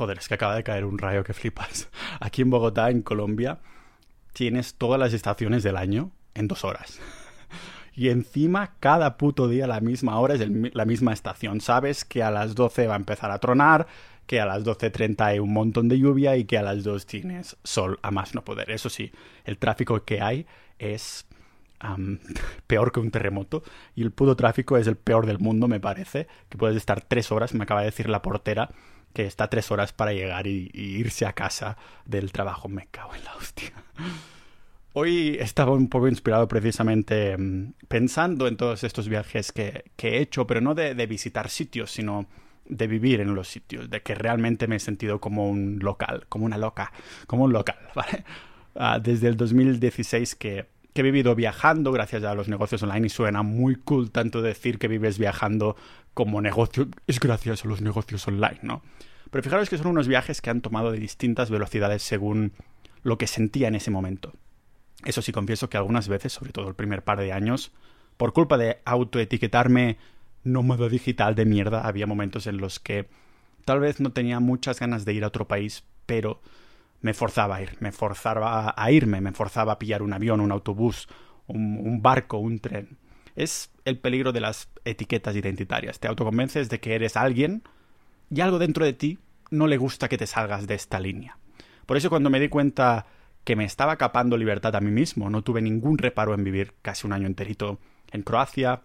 Joder, es que acaba de caer un rayo que flipas. Aquí en Bogotá, en Colombia, tienes todas las estaciones del año en dos horas. Y encima, cada puto día la misma hora es la misma estación. Sabes que a las 12 va a empezar a tronar, que a las 12.30 hay un montón de lluvia y que a las 2 tienes sol a más no poder. Eso sí, el tráfico que hay es peor que un terremoto y el puto tráfico es el peor del mundo, me parece, que puedes estar tres horas, me acaba de decir la portera, que está tres horas para llegar y, irse a casa del trabajo. Me cago en la hostia. Hoy estaba un poco inspirado precisamente mm, pensando en todos estos viajes que, he hecho, pero no de, visitar sitios, sino de vivir en los sitios, de que realmente me he sentido como un local, como una loca, como un local, ¿vale? Ah, desde el 2016 que, que he vivido viajando gracias a los negocios online y suena muy cool tanto decir que vives viajando como negocio, es gracias a los negocios online, ¿no? Pero fijaros que son unos viajes que han tomado de distintas velocidades según lo que sentía en ese momento. Eso sí, confieso que algunas veces, sobre todo el primer par de años, por culpa de autoetiquetarme nómada digital de mierda, había momentos en los que tal vez no tenía muchas ganas de ir a otro país, pero me forzaba a ir, me forzaba a irme, me forzaba a pillar un avión, un autobús, un, barco, un tren. Es el peligro de las etiquetas identitarias. Te autoconvences de que eres alguien y algo dentro de ti no le gusta que te salgas de esta línea. Por eso cuando me di cuenta que me estaba capando libertad a mí mismo. No tuve ningún reparo en vivir casi un año enterito en Croacia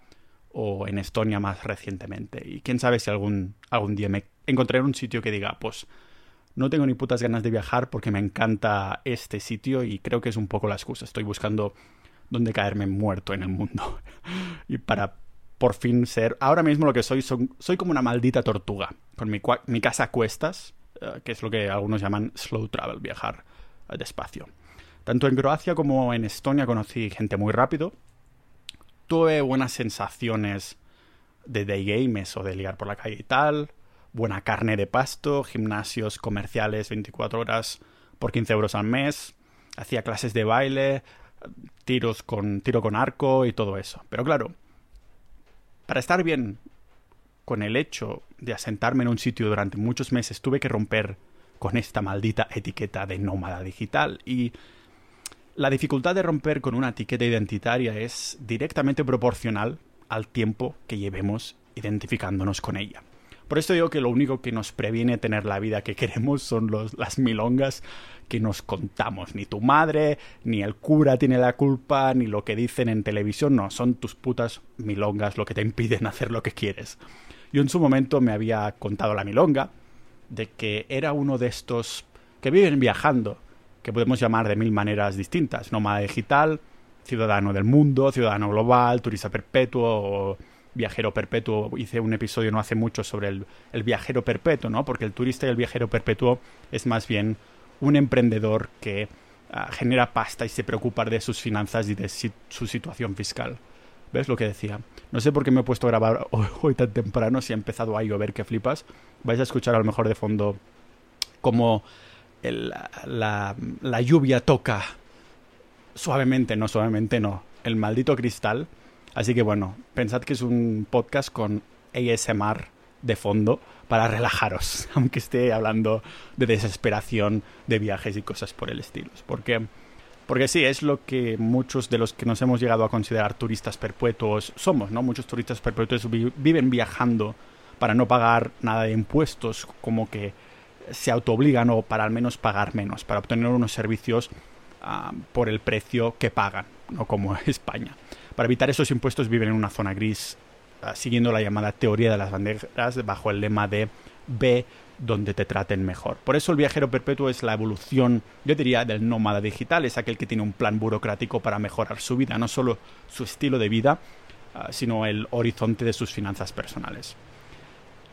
o en Estonia más recientemente. Y quién sabe si algún, algún día me encontraré en un sitio que diga, pues no tengo ni putas ganas de viajar porque me encanta este sitio y creo que es un poco la excusa. Estoy buscando dónde caerme muerto en el mundo. y para por fin ser... Ahora mismo lo que soy, soy como una maldita tortuga. Con mi, mi casa a cuestas, eh, que es lo que algunos llaman slow travel, viajar despacio. Tanto en Croacia como en Estonia conocí gente muy rápido. Tuve buenas sensaciones de day games o de liar por la calle y tal. Buena carne de pasto, gimnasios comerciales 24 horas por 15 euros al mes. Hacía clases de baile, tiros con tiro con arco y todo eso. Pero claro, para estar bien con el hecho de asentarme en un sitio durante muchos meses tuve que romper con esta maldita etiqueta de nómada digital. Y la dificultad de romper con una etiqueta identitaria es directamente proporcional al tiempo que llevemos identificándonos con ella. Por esto digo que lo único que nos previene tener la vida que queremos son las milongas que nos contamos. Ni tu madre, ni el cura tiene la culpa, ni lo que dicen en televisión. No, son tus putas milongas lo que te impiden hacer lo que quieres. Yo en su momento me había contado la milonga, de que era uno de estos que viven viajando, que podemos llamar de mil maneras distintas, nómada digital, ciudadano del mundo, ciudadano global, turista perpetuo o viajero perpetuo. Hice un episodio no hace mucho sobre el, el, viajero perpetuo, ¿no? Porque el turista y el viajero perpetuo es más bien un emprendedor que ah, genera pasta y se preocupa de sus finanzas y de su situación fiscal. ¿Ves lo que decía? No sé por qué me he puesto a grabar hoy, tan temprano si ha empezado a llover que flipas. Vais a escuchar a lo mejor de fondo como la, la lluvia toca suavemente, no suavemente, no, el maldito cristal. Así que bueno, pensad que es un podcast con ASMR de fondo para relajaros, aunque esté hablando de desesperación, de viajes y cosas por el estilo. Porque porque sí, es lo que muchos de los que nos hemos llegado a considerar turistas perpetuos somos, ¿no? Muchos turistas perpetuos viven viajando para no pagar nada de impuestos, como que se autoobligan o para al menos pagar menos, para obtener unos servicios ah, por el precio que pagan, no como España. Para evitar esos impuestos viven en una zona gris, ah, siguiendo la llamada teoría de las banderas, bajo el lema de B donde te traten mejor. Por eso el viajero perpetuo es la evolución, yo diría, del nómada digital, es aquel que tiene un plan burocrático para mejorar su vida, no solo su estilo de vida, ah, sino el horizonte de sus finanzas personales.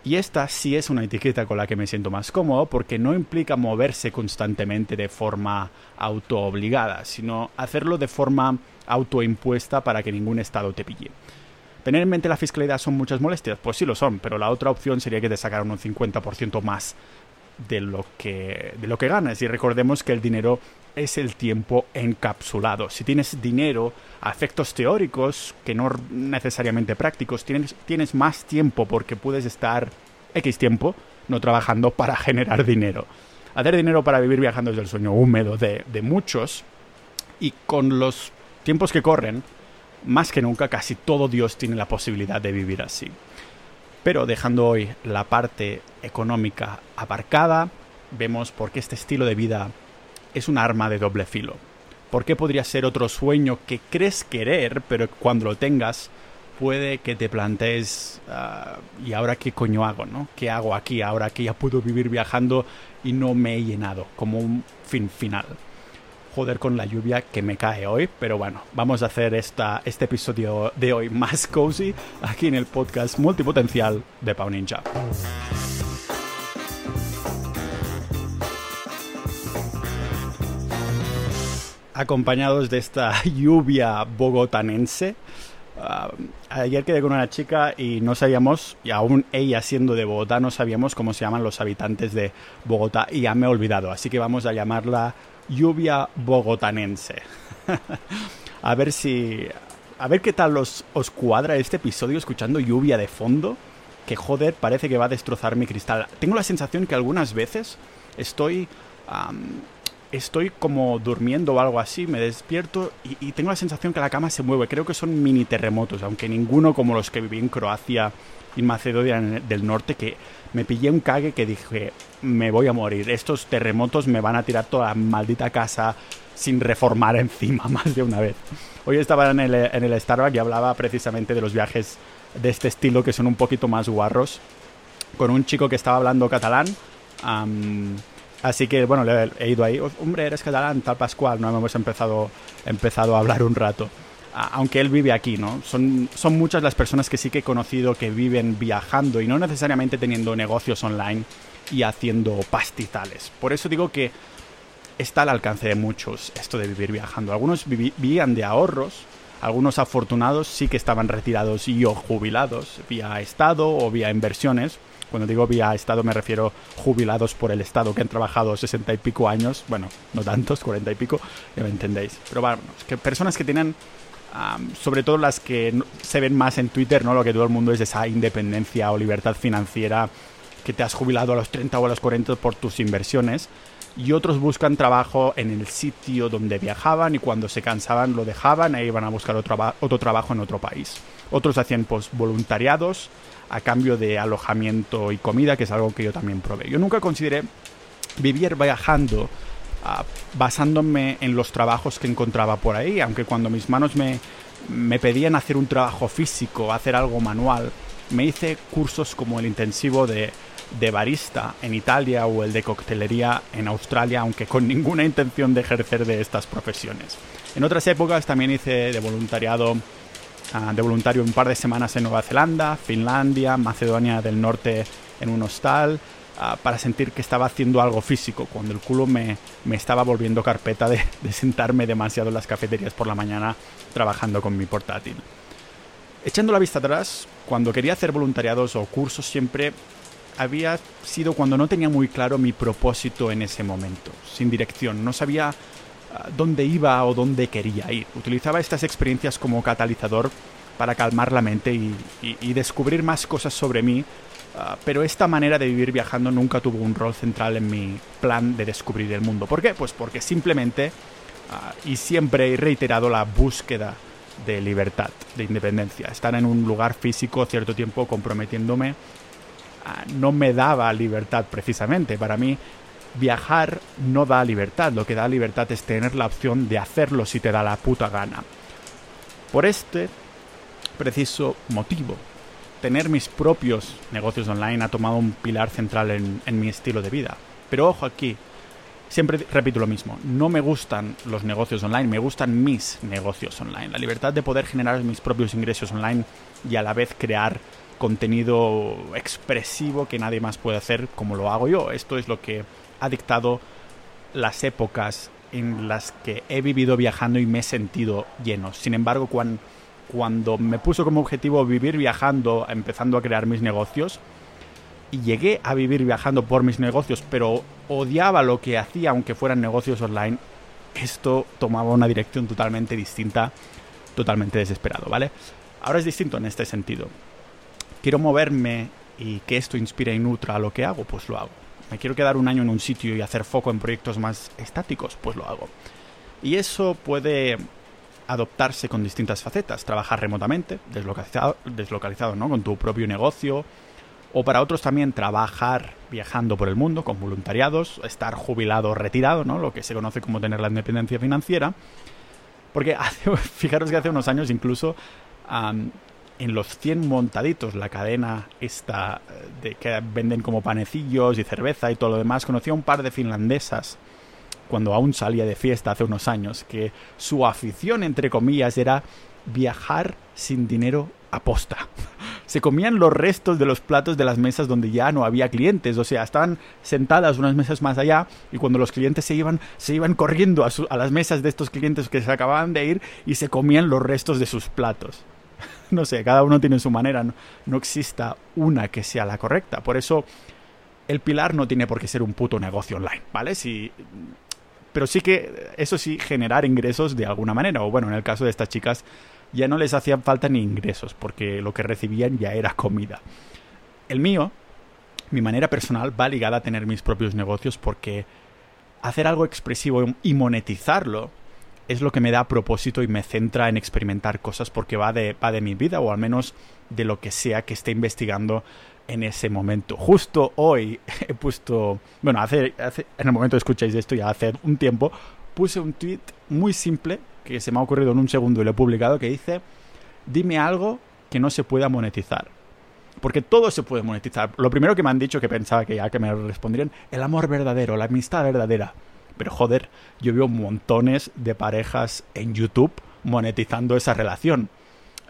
Y esta sí es una etiqueta con la que me siento más cómodo porque no implica moverse constantemente de forma autoobligada, sino hacerlo de forma autoimpuesta para que ningún estado te pille. ¿Tener en mente la fiscalidad son muchas molestias? Pues sí lo son, pero la otra opción sería que te sacaran un 50% más de lo, que, de lo que ganas. Y recordemos que el dinero es el tiempo encapsulado. Si tienes dinero a efectos teóricos, que no necesariamente prácticos, tienes, tienes más tiempo porque puedes estar X tiempo no trabajando para generar dinero. Hacer dinero para vivir viajando es el sueño húmedo de, de muchos y con los tiempos que corren, más que nunca casi todo Dios tiene la posibilidad de vivir así. Pero dejando hoy la parte económica aparcada, vemos por qué este estilo de vida es un arma de doble filo. ¿Por qué podría ser otro sueño que crees querer, pero cuando lo tengas puede que te plantees, ah, ¿y ahora qué coño hago? ¿no? ¿Qué hago aquí ahora que ya puedo vivir viajando y no me he llenado como un fin final? Joder con la lluvia que me cae hoy, pero bueno, vamos a hacer esta, este episodio de hoy más cozy aquí en el podcast multipotencial de Pau Ninja. Acompañados de esta lluvia bogotanense. Ah, ayer quedé con una chica y no sabíamos, y aún ella siendo de Bogotá, no sabíamos cómo se llaman los habitantes de Bogotá y ya me he olvidado, así que vamos a llamarla lluvia bogotanense. a ver si... A ver qué tal os, os cuadra este episodio escuchando lluvia de fondo, que joder, parece que va a destrozar mi cristal. Tengo la sensación que algunas veces estoy estoy como durmiendo o algo así, me despierto y, tengo la sensación que la cama se mueve. Creo que son mini terremotos, aunque ninguno como los que viví en Croacia y Macedonia del Norte, que me pillé un cague que dije, me voy a morir. Estos terremotos me van a tirar toda la maldita casa sin reformar encima más de una vez. Hoy estaba en el, en el Starbucks y hablaba precisamente de los viajes de este estilo que son un poquito más guarros, con un chico que estaba hablando catalán. Así que, bueno, he ido ahí. Hombre, eres catalán, tal Pascual, ¿no? Hemos empezado, empezado a hablar un rato. Aunque él vive aquí, ¿no? Son, son muchas las personas que sí que he conocido que viven viajando y no necesariamente teniendo negocios online y haciendo pastizales. Por eso digo que está al alcance de muchos esto de vivir viajando. Algunos vivían de ahorros, algunos afortunados sí que estaban retirados y o jubilados vía Estado o vía inversiones cuando digo vía Estado me refiero jubilados por el Estado que han trabajado sesenta y pico años, bueno, no tantos, cuarenta y pico, ya me entendéis. Pero bueno, que personas que tienen, sobre todo las que se ven más en Twitter, ¿no? Lo que todo el mundo es esa independencia o libertad financiera que te has jubilado a los 30 o a los 40 por tus inversiones y otros buscan trabajo en el sitio donde viajaban y cuando se cansaban lo dejaban e iban a buscar otro, otro trabajo en otro país. Otros hacían pues voluntariados a cambio de alojamiento y comida, que es algo que yo también probé. Yo nunca consideré vivir viajando ah, basándome en los trabajos que encontraba por ahí, aunque cuando mis manos me, me pedían hacer un trabajo físico, hacer algo manual, me hice cursos como el intensivo de, de barista en Italia o el de coctelería en Australia, aunque con ninguna intención de ejercer de estas profesiones. En otras épocas también hice de voluntariado de voluntario un par de semanas en Nueva Zelanda, Finlandia, Macedonia del Norte en un hostal, ah, para sentir que estaba haciendo algo físico, cuando el culo me, me estaba volviendo carpeta de, de, sentarme demasiado en las cafeterías por la mañana trabajando con mi portátil. Echando la vista atrás, cuando quería hacer voluntariados o cursos siempre había sido cuando no tenía muy claro mi propósito en ese momento, sin dirección, no sabía dónde iba o dónde quería ir. Utilizaba estas experiencias como catalizador para calmar la mente y, descubrir más cosas sobre mí, ah, pero esta manera de vivir viajando nunca tuvo un rol central en mi plan de descubrir el mundo. ¿Por qué? Pues porque simplemente ah, y siempre he reiterado la búsqueda de libertad, de independencia. Estar en un lugar físico cierto tiempo comprometiéndome ah, no me daba libertad precisamente. Para mí viajar no da libertad, lo que da libertad es tener la opción de hacerlo si te da la puta gana. Por este preciso motivo, tener mis propios negocios online ha tomado un pilar central en, mi estilo de vida. Pero ojo aquí, siempre repito lo mismo, no me gustan los negocios online, me gustan mis negocios online. La libertad de poder generar mis propios ingresos online y a la vez crear contenido expresivo que nadie más puede hacer como lo hago yo. Esto es lo que ha dictado las épocas en las que he vivido viajando y me he sentido lleno. Sin embargo, cuando, me puso como objetivo vivir viajando, empezando a crear mis negocios, y llegué a vivir viajando por mis negocios, pero odiaba lo que hacía aunque fueran negocios online, esto tomaba una dirección totalmente distinta, totalmente desesperado, ¿vale? Ahora es distinto en este sentido. Quiero moverme y que esto inspire y nutra a lo que hago, pues lo hago. Me quiero quedar un año en un sitio y hacer foco en proyectos más estáticos, pues lo hago. Y eso puede adoptarse con distintas facetas. Trabajar remotamente, deslocalizado, deslocalizado ¿no? con tu propio negocio. O para otros también trabajar viajando por el mundo con voluntariados, estar jubilado o retirado, ¿no? lo que se conoce como tener la independencia financiera. Porque fijaros que hace unos años incluso en los 100 montaditos, la cadena esta eh, de que venden como panecillos y cerveza y todo lo demás, conocí a un par de finlandesas cuando aún salía de fiesta hace unos años, que su afición, entre comillas, era viajar sin dinero a posta. Se comían los restos de los platos de las mesas donde ya no había clientes, o sea, estaban sentadas unas mesas más allá y cuando los clientes se iban, se iban corriendo a, a las mesas de estos clientes que se acababan de ir y se comían los restos de sus platos. no sé, cada uno tiene su manera, no, no exista una que sea la correcta. Por eso el pilar no tiene por qué ser un puto negocio online, ¿vale? Si pero sí que, eso sí, generar ingresos de alguna manera. O bueno, en el caso de estas chicas, ya no les hacían falta ni ingresos, porque lo que recibían ya era comida. El mío, mi manera personal, va ligada a tener mis propios negocios porque hacer algo expresivo y monetizarlo es lo que me da propósito y me centra en experimentar cosas porque va de, va de mi vida o al menos de lo que sea que esté investigando en ese momento. Justo hoy he puesto, bueno, hace, en el momento que escucháis esto, ya hace un tiempo, puse un tweet muy simple que se me ha ocurrido en un segundo y lo he publicado que dice, dime algo que no se pueda monetizar. Porque todo se puede monetizar. Lo primero que me han dicho, que pensaba que ya que me respondrían, el amor verdadero, la amistad verdadera. Pero joder, yo veo montones de parejas en YouTube monetizando esa relación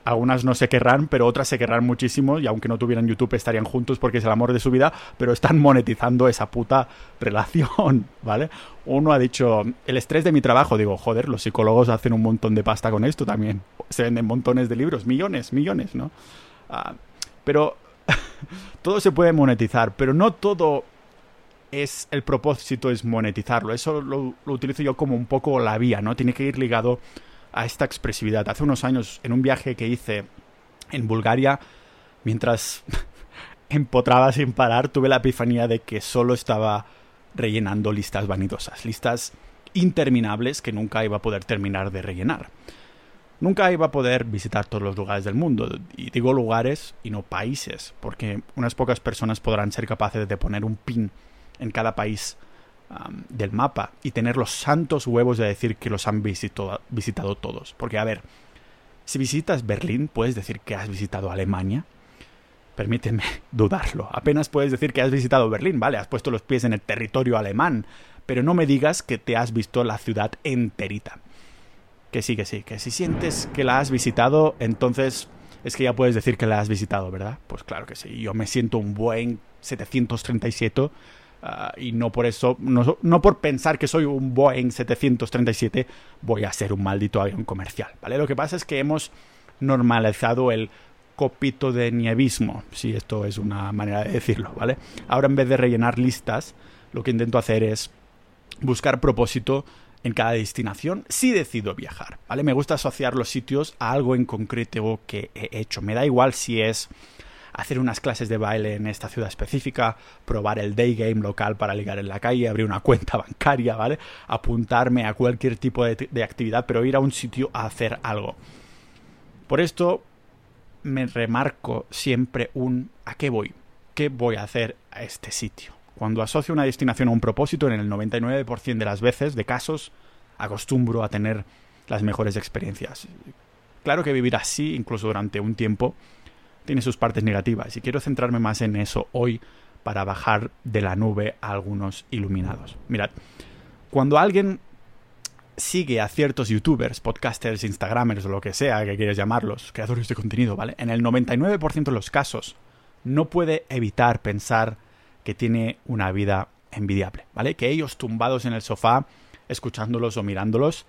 algunas no se querrán, pero otras se querrán muchísimo y aunque no tuvieran YouTube estarían juntos porque es el amor de su vida, pero están monetizando esa puta relación, ¿vale? Uno ha dicho, el estrés de mi trabajo, digo, joder, los psicólogos hacen un montón de pasta con esto también, se venden montones de libros, millones, millones, ¿no? Ah, pero todo se puede monetizar, pero no todo es el propósito es monetizarlo, eso lo, lo utilizo yo como un poco la vía, ¿no? Tiene que ir ligado a esta expresividad. Hace unos años, en un viaje que hice en Bulgaria, mientras empotraba sin parar, tuve la epifanía de que solo estaba rellenando listas vanidosas, listas interminables que nunca iba a poder terminar de rellenar. Nunca iba a poder visitar todos los lugares del mundo, y digo lugares y no países, porque unas pocas personas podrán ser capaces de poner un pin en cada país del mapa y tener los santos huevos de decir que los han visitado todos. Porque, a ver, si visitas Berlín, puedes decir que has visitado Alemania. Permíteme dudarlo. Apenas puedes decir que has visitado Berlín, ¿vale? Has puesto los pies en el territorio alemán. Pero no me digas que te has visto la ciudad enterita. Que sí, que sí, que si sientes que la has visitado, entonces es que ya puedes decir que la has visitado, ¿verdad? Pues claro que sí. Yo me siento un buen 737 Ah, y no por eso, no, por pensar que soy un Boeing 737, voy a ser un maldito avión comercial, ¿vale? Lo que pasa es que hemos normalizado el copito de nievismo, si esto es una manera de decirlo, ¿vale? Ahora en vez de rellenar listas, lo que intento hacer es buscar propósito en cada destinación si decido viajar, ¿vale? Me gusta asociar los sitios a algo en concreto que he hecho. Me da igual si es hacer unas clases de baile en esta ciudad específica, probar el day game local para ligar en la calle, abrir una cuenta bancaria, ¿vale? Apuntarme a cualquier tipo de, actividad, pero ir a un sitio a hacer algo. Por esto me remarco siempre un ¿a qué voy? ¿Qué voy a hacer a este sitio? Cuando asocio una destinación a un propósito, en el 99% de las veces, de casos, acostumbro a tener las mejores experiencias. Claro que vivir así, incluso durante un tiempo, tiene sus partes negativas y quiero centrarme más en eso hoy para bajar de la nube a algunos iluminados. Mirad, cuando alguien sigue a ciertos youtubers, podcasters, instagramers o lo que sea que quieres llamarlos, creadores de contenido, ¿vale? En el 99% de los casos no puede evitar pensar que tiene una vida envidiable, ¿vale? Que ellos tumbados en el sofá, escuchándolos o mirándolos,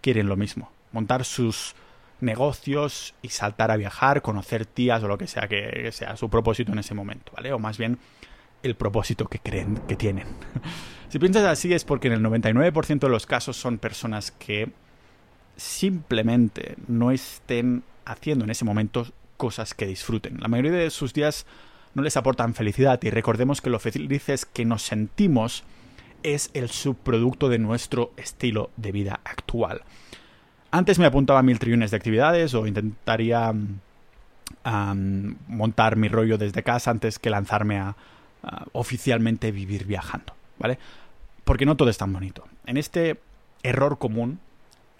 quieren lo mismo. Montar sus negocios y saltar a viajar, conocer tías o lo que sea que, sea su propósito en ese momento, ¿vale? O más bien el propósito que creen que tienen. si piensas así es porque en el 99% de los casos son personas que simplemente no estén haciendo en ese momento cosas que disfruten. La mayoría de sus días no les aportan felicidad y recordemos que lo felices que nos sentimos es el subproducto de nuestro estilo de vida actual. Antes me apuntaba a mil trillones de actividades o intentaría montar mi rollo desde casa antes que lanzarme a, oficialmente vivir viajando, ¿vale? Porque no todo es tan bonito. En este error común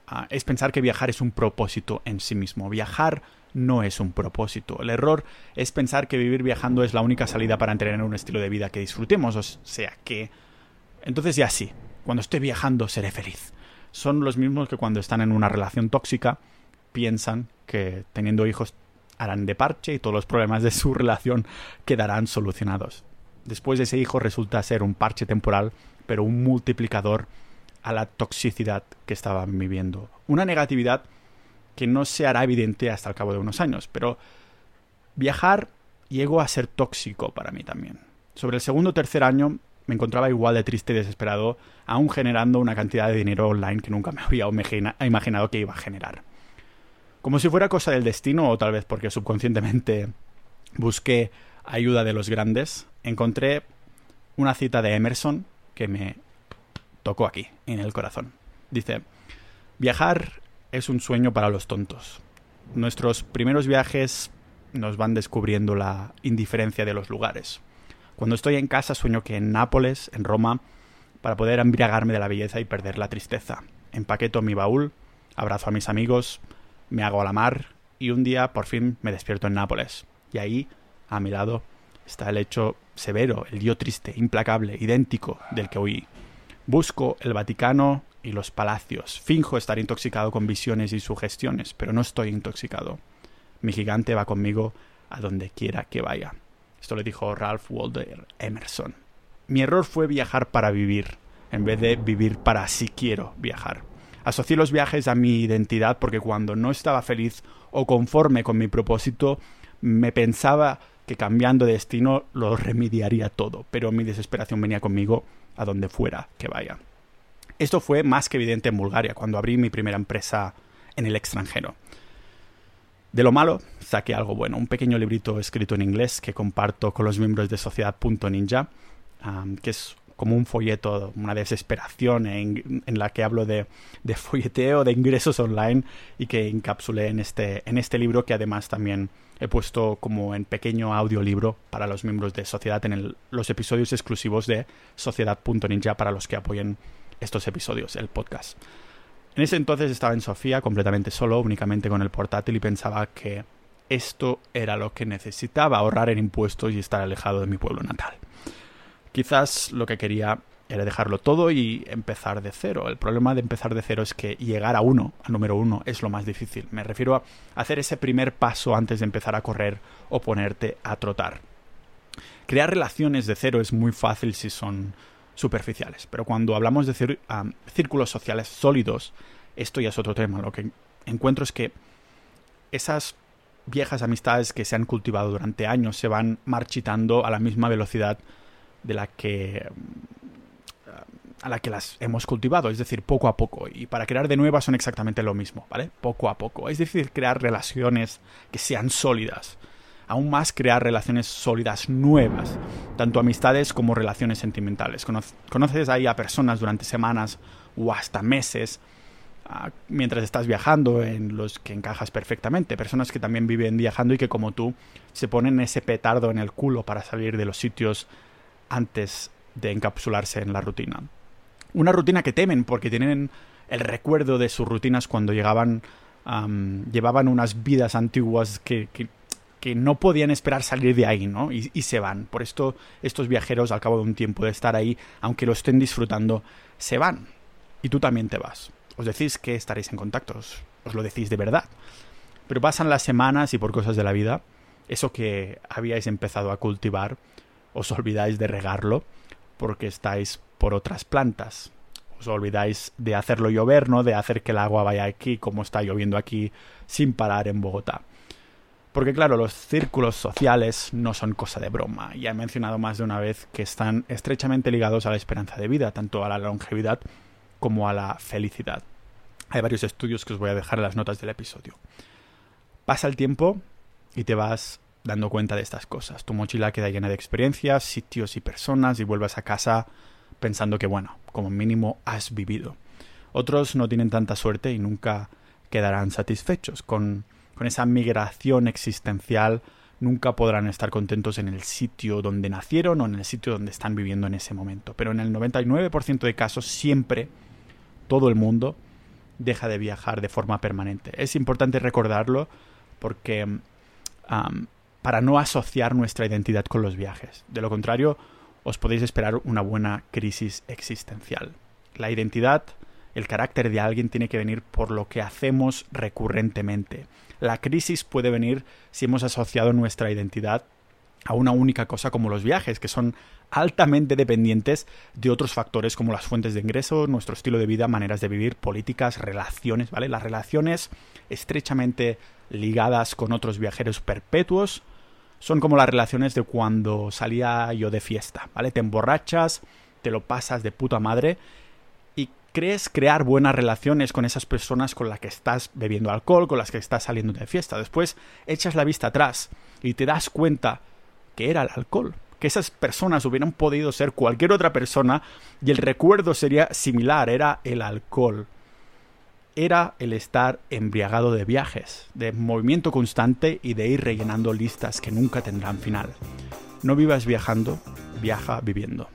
ah, es pensar que viajar es un propósito en sí mismo. Viajar no es un propósito. El error es pensar que vivir viajando es la única salida para tener un estilo de vida que disfrutemos. O sea que... Entonces ya sí, cuando esté viajando seré feliz. Son los mismos que cuando están en una relación tóxica piensan que teniendo hijos harán de parche y todos los problemas de su relación quedarán solucionados. Después de ese hijo resulta ser un parche temporal, pero un multiplicador a la toxicidad que estaban viviendo. Una negatividad que no se hará evidente hasta el cabo de unos años, pero viajar llegó a ser tóxico para mí también. Sobre el segundo o tercer año me encontraba igual de triste y desesperado, aún generando una cantidad de dinero online que nunca me había imaginado que iba a generar. Como si fuera cosa del destino, o tal vez porque subconscientemente busqué ayuda de los grandes, encontré una cita de Emerson que me tocó aquí, en el corazón. Dice, viajar es un sueño para los tontos. Nuestros primeros viajes nos van descubriendo la indiferencia de los lugares. Cuando estoy en casa sueño que en Nápoles, en Roma, para poder embriagarme de la belleza y perder la tristeza. Empaqueto mi baúl, abrazo a mis amigos, me hago a la mar y un día por fin me despierto en Nápoles. Y ahí, a mi lado, está el hecho severo, el yo triste, implacable, idéntico del que huí. Busco el Vaticano y los palacios. Finjo estar intoxicado con visiones y sugestiones, pero no estoy intoxicado. Mi gigante va conmigo a donde quiera que vaya. Esto le dijo Ralph Waldo Emerson. Mi error fue viajar para vivir, en vez de vivir para si quiero viajar. Asocié los viajes a mi identidad porque cuando no estaba feliz o conforme con mi propósito, me pensaba que cambiando de destino lo remediaría todo, pero mi desesperación venía conmigo a donde fuera que vaya. Esto fue más que evidente en Bulgaria, cuando abrí mi primera empresa en el extranjero. De lo malo, saqué algo bueno, un pequeño librito escrito en inglés que comparto con los miembros de Sociedad.ninja, que es como un folleto, una desesperación en, la que hablo de, de, folleteo, de ingresos online y que encapsulé en este, en este libro que además también he puesto como en pequeño audiolibro para los miembros de Sociedad en los episodios exclusivos de Sociedad.ninja para los que apoyen estos episodios, el podcast. En ese entonces estaba en Sofía completamente solo, únicamente con el portátil y pensaba que esto era lo que necesitaba, ahorrar en impuestos y estar alejado de mi pueblo natal. Quizás lo que quería era dejarlo todo y empezar de cero. El problema de empezar de cero es que llegar a uno, a número uno, es lo más difícil. Me refiero a hacer ese primer paso antes de empezar a correr o ponerte a trotar. Crear relaciones de cero es muy fácil si son superficiales, pero cuando hablamos de círculos sociales sólidos, esto ya es otro tema. Lo que encuentro es que esas viejas amistades que se han cultivado durante años se van marchitando a la misma velocidad de la que a la que las hemos cultivado, es decir, poco a poco. Y para crear de nuevas son exactamente lo mismo, ¿vale? Poco a poco. Es decir, crear relaciones que sean sólidas. Aún más crear relaciones sólidas nuevas, tanto amistades como relaciones sentimentales. Conoces ahí a personas durante semanas o hasta meses ah, mientras estás viajando en los que encajas perfectamente. Personas que también viven viajando y que como tú se ponen ese petardo en el culo para salir de los sitios antes de encapsularse en la rutina. Una rutina que temen porque tienen el recuerdo de sus rutinas cuando llegaban, llevaban unas vidas antiguas que, que, no podían esperar salir de ahí, ¿no? Y, y, se van. Por esto estos viajeros, al cabo de un tiempo de estar ahí, aunque lo estén disfrutando, se van. Y tú también te vas. Os decís que estaréis en contacto, os lo decís de verdad. Pero pasan las semanas y por cosas de la vida, eso que habíais empezado a cultivar os olvidáis de regarlo porque estáis por otras plantas. Os olvidáis de hacerlo llover, ¿no? De hacer que el agua vaya aquí como está lloviendo aquí sin parar en Bogotá. Porque claro, los círculos sociales no son cosa de broma. Ya he mencionado más de una vez que están estrechamente ligados a la esperanza de vida, tanto a la longevidad como a la felicidad. Hay varios estudios que os voy a dejar en las notas del episodio. Pasa el tiempo y te vas dando cuenta de estas cosas. Tu mochila queda llena de experiencias, sitios y personas y vuelves a casa pensando que, bueno, como mínimo has vivido. Otros no tienen tanta suerte y nunca quedarán satisfechos. Con, con esa migración existencial nunca podrán estar contentos en el sitio donde nacieron o en el sitio donde están viviendo en ese momento. Pero en el 99% de casos siempre todo el mundo deja de viajar de forma permanente. Es importante recordarlo porque para no asociar nuestra identidad con los viajes. De lo contrario, os podéis esperar una buena crisis existencial. La identidad, el carácter de alguien tiene que venir por lo que hacemos recurrentemente. La crisis puede venir si hemos asociado nuestra identidad a una única cosa como los viajes, que son altamente dependientes de otros factores como las fuentes de ingreso, nuestro estilo de vida, maneras de vivir, políticas, relaciones, ¿vale? Las relaciones estrechamente ligadas con otros viajeros perpetuos son como las relaciones de cuando salía yo de fiesta, ¿vale? Te emborrachas, te lo pasas de puta madre crees crear buenas relaciones con esas personas con las que estás bebiendo alcohol, con las que estás saliendo de fiesta. Después echas la vista atrás y te das cuenta que era el alcohol, que esas personas hubieran podido ser cualquier otra persona y el recuerdo sería similar, era el alcohol. Era el estar embriagado de viajes, de movimiento constante y de ir rellenando listas que nunca tendrán final. No vivas viajando, viaja viviendo.